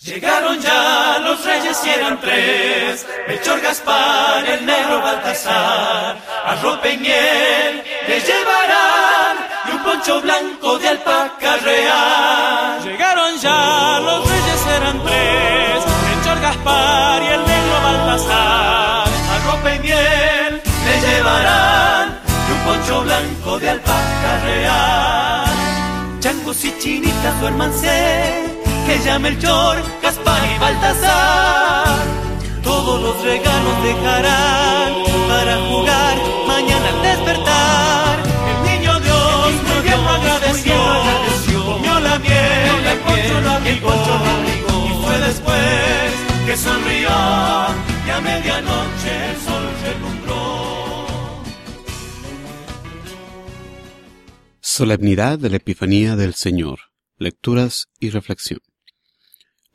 Llegaron ya los reyes y eran tres, Melchor Gaspar, el negro Baltasar, arrope y miel le llevarán y un poncho blanco de alpaca real. Llegaron ya los reyes eran tres, Melchor Gaspar y el negro Baltasar, arrope y miel le llevarán y un poncho blanco de alpaca real. Changos y chinitas duérmanse que llame el Chor, Gaspar y Baltasar. Todos los regalos dejarán para jugar mañana al despertar. El niño Dios muy bien lo agradeció, comió la miel, el poncho lo abrigó, y fue después que sonrió y a medianoche el sol relumbró. Solemnidad de la Epifanía del Señor. Lecturas y reflexión.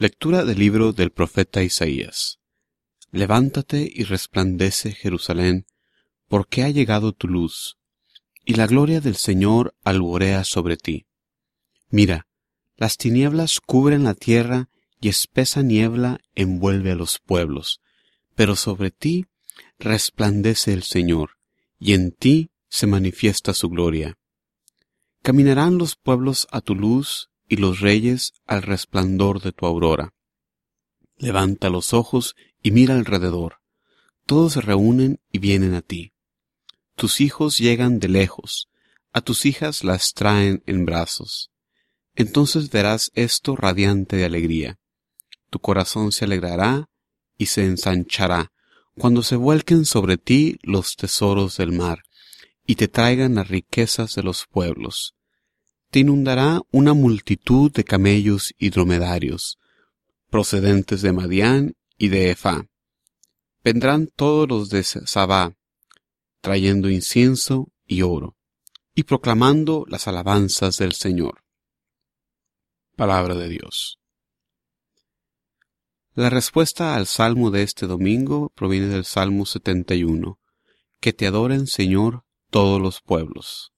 Lectura del libro del profeta Isaías. Levántate y resplandece Jerusalén, porque ha llegado tu luz, y la gloria del Señor alborea sobre ti. Mira, las tinieblas cubren la tierra y espesa niebla envuelve a los pueblos, pero sobre ti resplandece el Señor, y en ti se manifiesta su gloria. Caminarán los pueblos a tu luz y los reyes al resplandor de tu aurora. Levanta los ojos y mira alrededor. Todos se reúnen y vienen a ti. Tus hijos llegan de lejos, a tus hijas las traen en brazos. Entonces verás esto radiante de alegría. Tu corazón se alegrará y se ensanchará cuando se vuelquen sobre ti los tesoros del mar y te traigan las riquezas de los pueblos te inundará una multitud de camellos y dromedarios, procedentes de Madián y de Efa. Vendrán todos los de Sabá, trayendo incienso y oro, y proclamando las alabanzas del Señor. Palabra de Dios. La respuesta al salmo de este domingo proviene del Salmo 71. Que te adoren, Señor, todos los pueblos.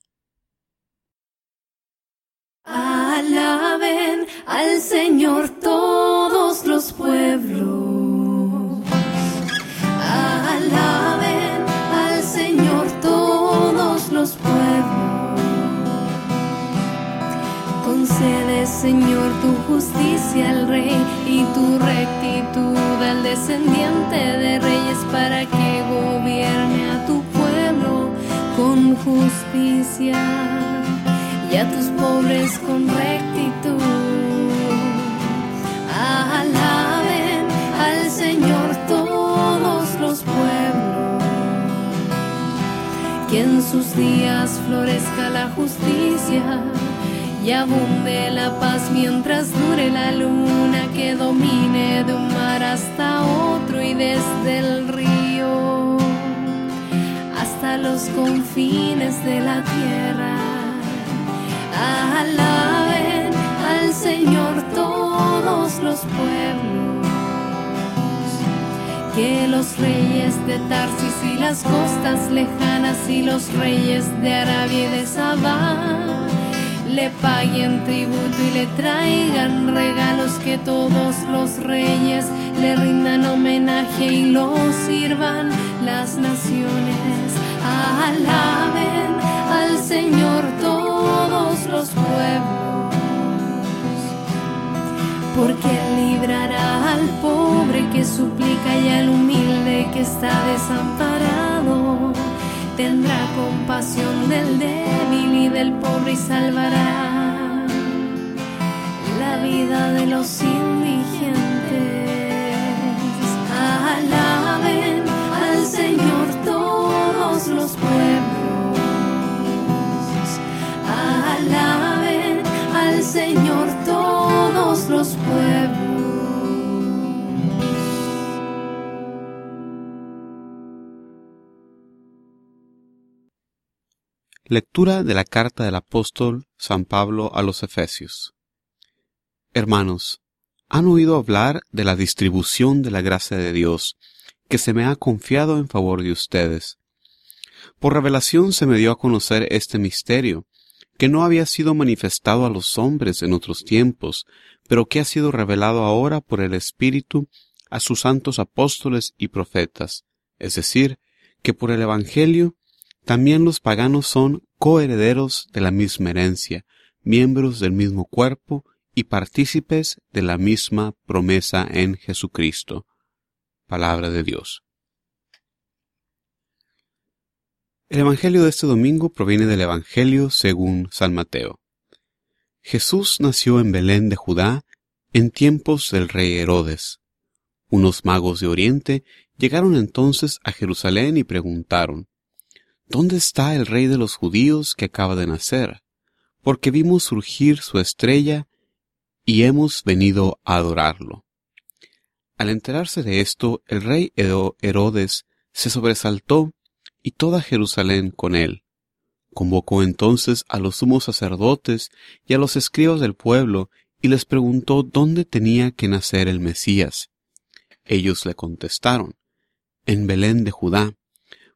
Al Señor todos los pueblos. Alaben al Señor todos los pueblos. Concede, Señor, tu justicia al Rey y tu rectitud al descendiente de reyes para que gobierne a tu pueblo con justicia y a tus pobres con rectitud. Que en sus días florezca la justicia y abunde la paz mientras dure la luna que domine de un mar hasta otro y desde el río hasta los confines de la tierra. Alaben al Señor todos los pueblos. Que los reyes de Tarsis y las costas lejanas y los reyes de Arabia y de Sabá le paguen tributo y le traigan regalos que todos los reyes le rindan homenaje y lo sirvan las naciones. Alaben al Señor todos los pueblos, porque librará al pobre que suplica y al humilde que está desamparado. Tendrá compasión del débil y del pobre y salvará la vida de los. Lectura de la carta del apóstol San Pablo a los Efesios. Hermanos, han oído hablar de la distribución de la gracia de Dios que se me ha confiado en favor de ustedes. Por revelación se me dio a conocer este misterio, que no había sido manifestado a los hombres en otros tiempos, pero que ha sido revelado ahora por el Espíritu a sus santos apóstoles y profetas, es decir, que por el Evangelio también los paganos son coherederos de la misma herencia, miembros del mismo cuerpo y partícipes de la misma promesa en Jesucristo. Palabra de Dios. El Evangelio de este domingo proviene del Evangelio según San Mateo. Jesús nació en Belén de Judá en tiempos del rey Herodes. Unos magos de Oriente llegaron entonces a Jerusalén y preguntaron, ¿Dónde está el rey de los judíos que acaba de nacer? Porque vimos surgir su estrella y hemos venido a adorarlo. Al enterarse de esto, el rey Herodes se sobresaltó y toda Jerusalén con él. Convocó entonces a los sumos sacerdotes y a los escribas del pueblo y les preguntó dónde tenía que nacer el Mesías. Ellos le contestaron, en Belén de Judá,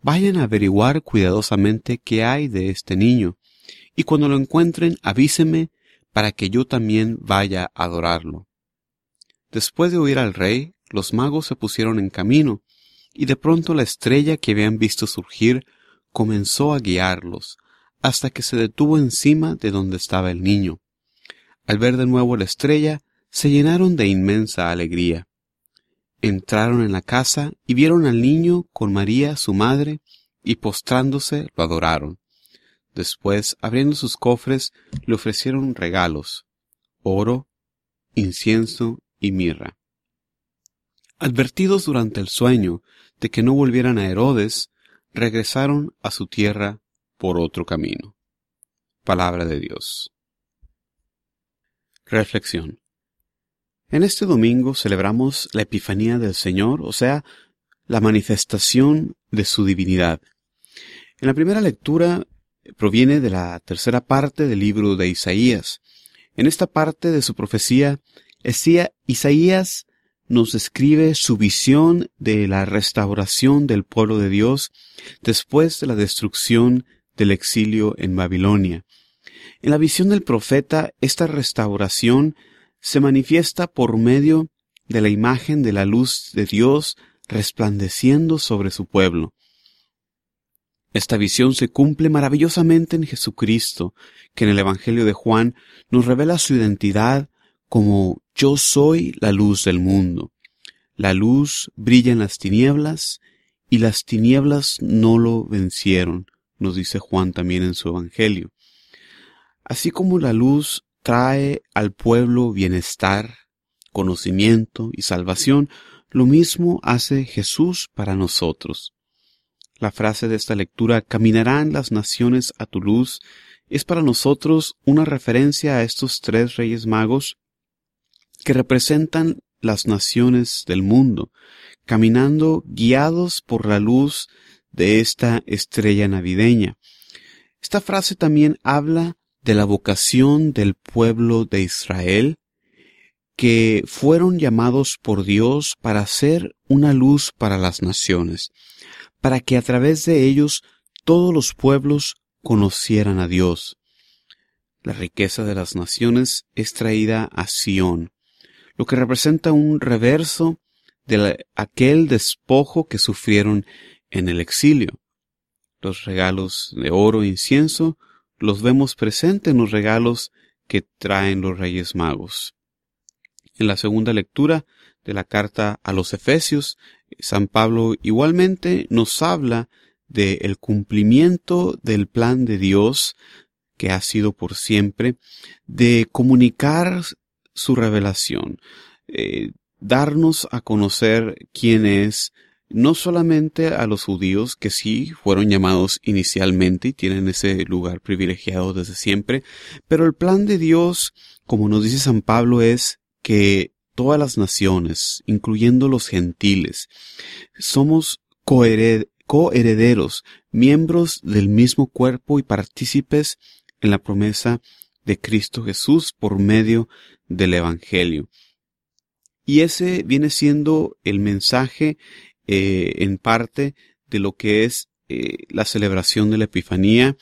Vayan a averiguar cuidadosamente qué hay de este niño, y cuando lo encuentren avíseme para que yo también vaya a adorarlo. Después de oír al rey, los magos se pusieron en camino, y de pronto la estrella que habían visto surgir comenzó a guiarlos hasta que se detuvo encima de donde estaba el niño. Al ver de nuevo la estrella, se llenaron de inmensa alegría. Entraron en la casa y vieron al niño con María, su madre, y postrándose lo adoraron. Después, abriendo sus cofres, le ofrecieron regalos, oro, incienso y mirra. Advertidos durante el sueño de que no volvieran a Herodes, regresaron a su tierra por otro camino. Palabra de Dios. Reflexión. En este domingo celebramos la Epifanía del Señor, o sea, la manifestación de su divinidad. En la primera lectura proviene de la tercera parte del libro de Isaías. En esta parte de su profecía, Isaías nos describe su visión de la restauración del pueblo de Dios después de la destrucción del exilio en Babilonia. En la visión del profeta, esta restauración se manifiesta por medio de la imagen de la luz de Dios resplandeciendo sobre su pueblo. Esta visión se cumple maravillosamente en Jesucristo, que en el Evangelio de Juan nos revela su identidad como yo soy la luz del mundo. La luz brilla en las tinieblas y las tinieblas no lo vencieron, nos dice Juan también en su Evangelio. Así como la luz trae al pueblo bienestar, conocimiento y salvación, lo mismo hace Jesús para nosotros. La frase de esta lectura, caminarán las naciones a tu luz, es para nosotros una referencia a estos tres reyes magos que representan las naciones del mundo, caminando guiados por la luz de esta estrella navideña. Esta frase también habla de la vocación del pueblo de Israel, que fueron llamados por Dios para ser una luz para las naciones, para que a través de ellos todos los pueblos conocieran a Dios. La riqueza de las naciones es traída a Sión, lo que representa un reverso de aquel despojo que sufrieron en el exilio. Los regalos de oro e incienso los vemos presentes en los regalos que traen los Reyes Magos. En la segunda lectura de la carta a los Efesios, San Pablo igualmente nos habla del cumplimiento del plan de Dios que ha sido por siempre, de comunicar su revelación, eh, darnos a conocer quién es, no solamente a los judíos que sí fueron llamados inicialmente y tienen ese lugar privilegiado desde siempre, pero el plan de Dios, como nos dice San Pablo, es que todas las naciones, incluyendo los gentiles. Somos coherederos, miembros del mismo cuerpo y partícipes en la promesa de Cristo Jesús por medio del Evangelio. Y ese viene siendo el mensaje eh, en parte de lo que es eh, la celebración de la Epifanía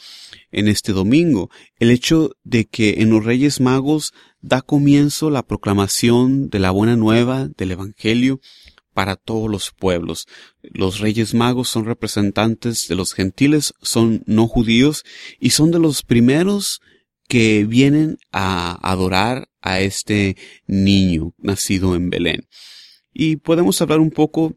en este domingo. El hecho de que en los Reyes Magos da comienzo la proclamación de la buena nueva del Evangelio para todos los pueblos. Los Reyes Magos son representantes de los gentiles, son no judíos y son de los primeros que vienen a adorar a este niño nacido en Belén. Y podemos hablar un poco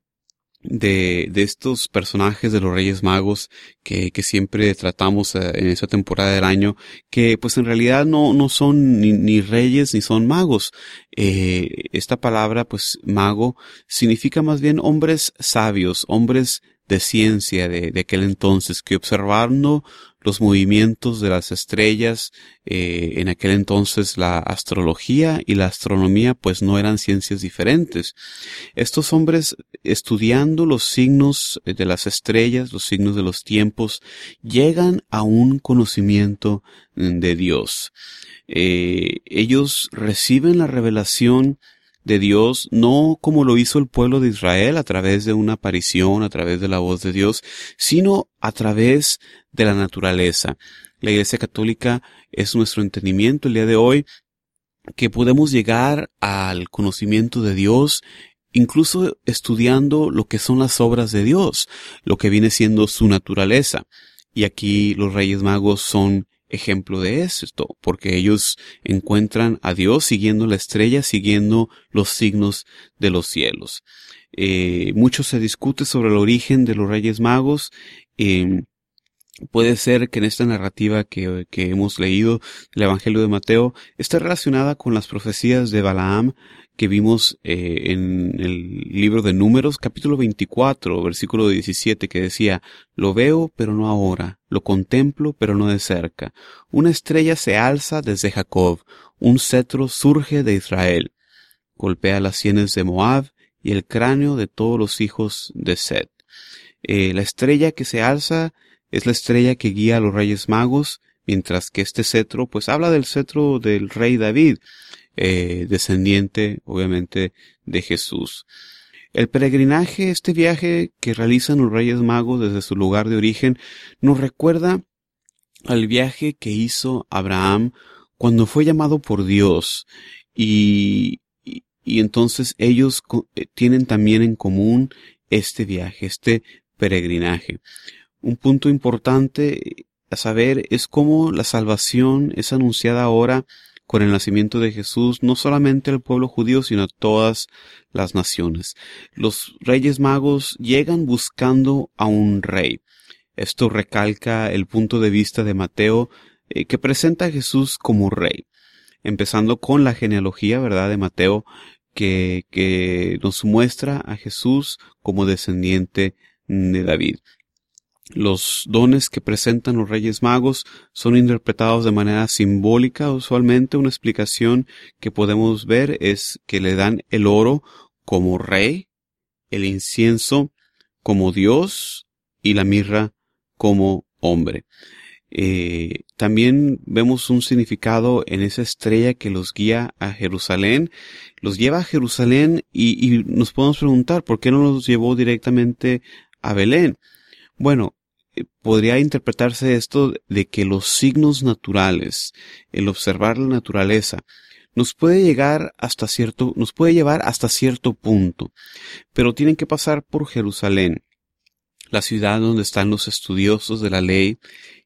de, de estos personajes de los Reyes Magos que, que siempre tratamos eh, en esa temporada del año, que pues en realidad no, no son ni, ni reyes ni son magos. Eh, esta palabra, pues mago, significa más bien hombres sabios, hombres de ciencia de, de aquel entonces, que observando los movimientos de las estrellas, eh, en aquel entonces la astrología y la astronomía pues no eran ciencias diferentes. Estos hombres estudiando los signos de las estrellas, los signos de los tiempos, llegan a un conocimiento de Dios. Eh, ellos reciben la revelación de Dios, no como lo hizo el pueblo de Israel a través de una aparición, a través de la voz de Dios, sino a través de la naturaleza. La Iglesia Católica es nuestro entendimiento el día de hoy que podemos llegar al conocimiento de Dios incluso estudiando lo que son las obras de Dios, lo que viene siendo su naturaleza. Y aquí los Reyes Magos son ejemplo de esto, porque ellos encuentran a Dios siguiendo la estrella, siguiendo los signos de los cielos. Eh, mucho se discute sobre el origen de los Reyes Magos. Eh, puede ser que en esta narrativa que, que hemos leído, el Evangelio de Mateo, esté relacionada con las profecías de Balaam que vimos eh, en el libro de Números, capítulo 24, versículo 17, que decía, Lo veo, pero no ahora, lo contemplo, pero no de cerca. Una estrella se alza desde Jacob, un cetro surge de Israel. Golpea las sienes de Moab y el cráneo de todos los hijos de Set. Eh, la estrella que se alza es la estrella que guía a los reyes magos, mientras que este cetro, pues habla del cetro del rey David, eh, descendiente, obviamente, de Jesús. El peregrinaje, este viaje que realizan los Reyes Magos desde su lugar de origen, nos recuerda al viaje que hizo Abraham cuando fue llamado por Dios y, y, entonces ellos eh, tienen también en común este viaje, este peregrinaje. Un punto importante a saber es cómo la salvación es anunciada ahora con el nacimiento de Jesús no solamente al pueblo judío, sino a todas las naciones. Los reyes magos llegan buscando a un rey. Esto recalca el punto de vista de Mateo, eh, que presenta a Jesús como rey. Empezando con la genealogía, ¿verdad?, de Mateo, que, que nos muestra a Jesús como descendiente de David. Los dones que presentan los Reyes Magos son interpretados de manera simbólica. Usualmente una explicación que podemos ver es que le dan el oro como rey, el incienso como Dios y la mirra como hombre. Eh, también vemos un significado en esa estrella que los guía a Jerusalén. Los lleva a Jerusalén y, y nos podemos preguntar por qué no los llevó directamente a Belén. Bueno, podría interpretarse esto de que los signos naturales, el observar la naturaleza, nos puede llegar hasta cierto, nos puede llevar hasta cierto punto, pero tienen que pasar por Jerusalén, la ciudad donde están los estudiosos de la ley,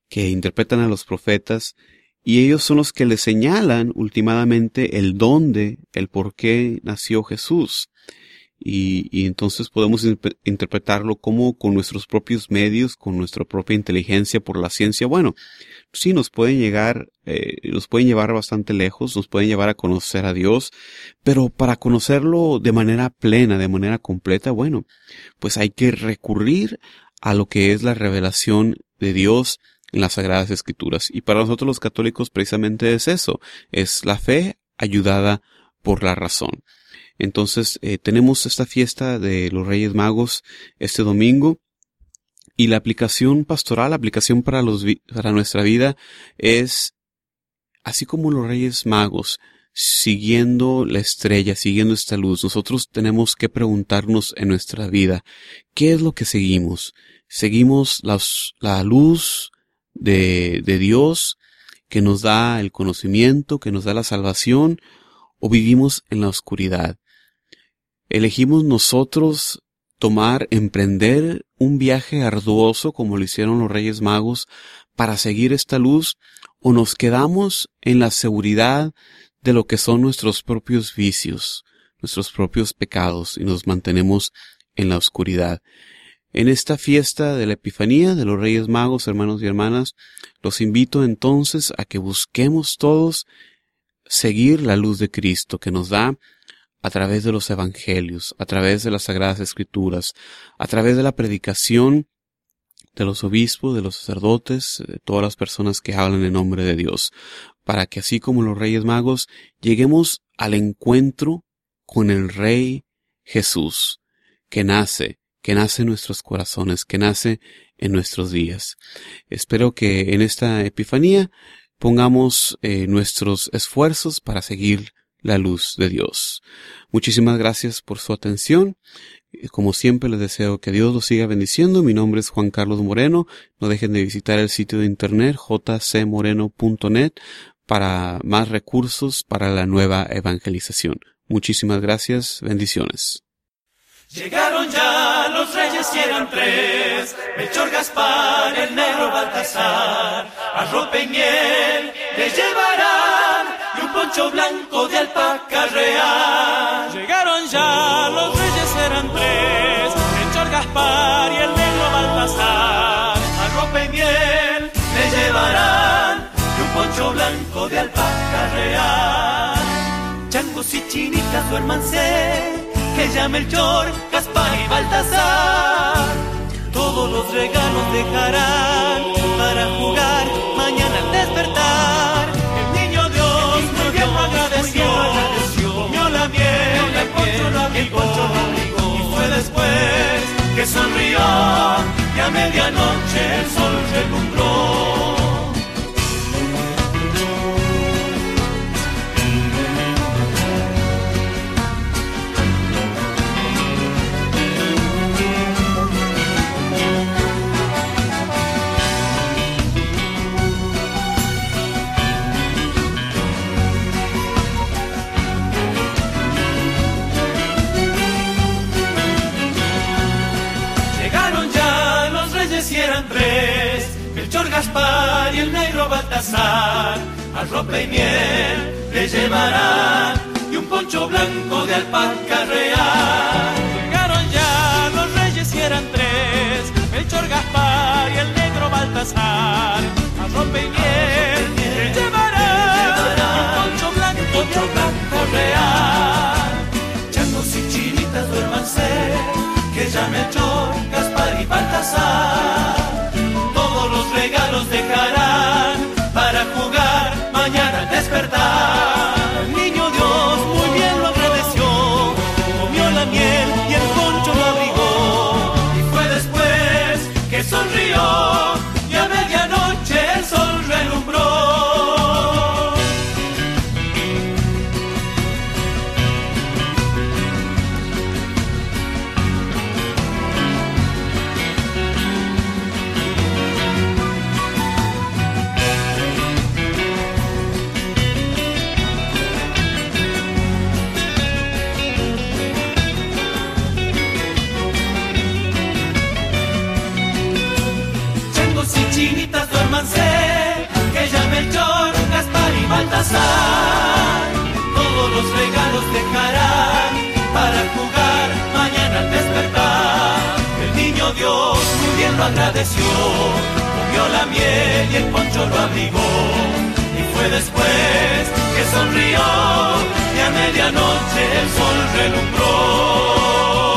que interpretan a los profetas, y ellos son los que le señalan últimamente el dónde, el por qué nació Jesús y, entonces podemos interpretarlo como con nuestros propios medios, con nuestra propia inteligencia por la ciencia. Bueno, sí nos pueden llegar, eh, nos pueden llevar bastante lejos, nos pueden llevar a conocer a Dios, pero para conocerlo de manera plena, de manera completa, bueno, pues hay que recurrir a lo que es la revelación de Dios en las Sagradas Escrituras. Y para nosotros los católicos precisamente es eso, es la fe ayudada por la razón. Entonces eh, tenemos esta fiesta de los Reyes Magos este domingo y la aplicación pastoral, la aplicación para, los, para nuestra vida es así como los Reyes Magos, siguiendo la estrella, siguiendo esta luz, nosotros tenemos que preguntarnos en nuestra vida, ¿qué es lo que seguimos? ¿Seguimos la, la luz de, de Dios que nos da el conocimiento, que nos da la salvación, o vivimos en la oscuridad? ¿Elegimos nosotros tomar, emprender un viaje arduoso como lo hicieron los Reyes Magos para seguir esta luz, o nos quedamos en la seguridad de lo que son nuestros propios vicios, nuestros propios pecados y nos mantenemos en la oscuridad. En esta fiesta de la Epifanía de los Reyes Magos, hermanos y hermanas, los invito entonces a que busquemos todos seguir la luz de Cristo que nos da a través de los Evangelios, a través de las Sagradas Escrituras, a través de la predicación de los obispos, de los sacerdotes, de todas las personas que hablan en nombre de Dios, para que así como los Reyes Magos lleguemos al encuentro con el Rey Jesús, que nace, que nace en nuestros corazones, que nace en nuestros días. Espero que en esta Epifanía pongamos eh, nuestros esfuerzos para seguir la luz de Dios. Muchísimas gracias por su atención. Como siempre les deseo que Dios los siga bendiciendo. Mi nombre es Juan Carlos Moreno. No dejen de visitar el sitio de internet jcmoreno.net para más recursos para la nueva evangelización. Muchísimas gracias. Bendiciones. Un poncho blanco de alpaca real. Llegaron ya los reyes eran tres, Melchor Gaspar y el negro Baltasar, arrope y miel le llevarán y un poncho blanco de alpaca real. Changos y chinitas duérmanse que llame el Chor, Gaspar y Baltasar. Todos los regalos dejarán para jugar mañana al despertar. Que sonrió y a medianoche el sol relumbró. Gaspar y el negro Baltasar, ropa y miel le llevarán y un poncho blanco de alpaca real. Llegaron ya los reyes y eran tres, Melchor Gaspar y el negro Baltasar, ropa y miel le llevarán y un poncho blanco, de blanco real. Changos y chinitas duérmanse, que ya Melchor, Gaspar y Baltasar Baltasar todos los regalos dejarán para jugar mañana al despertar. El niño Dios muy bien lo agradeció, comió la miel y el poncho lo abrigó. Y fue después que sonrió y a medianoche el sol relumbró.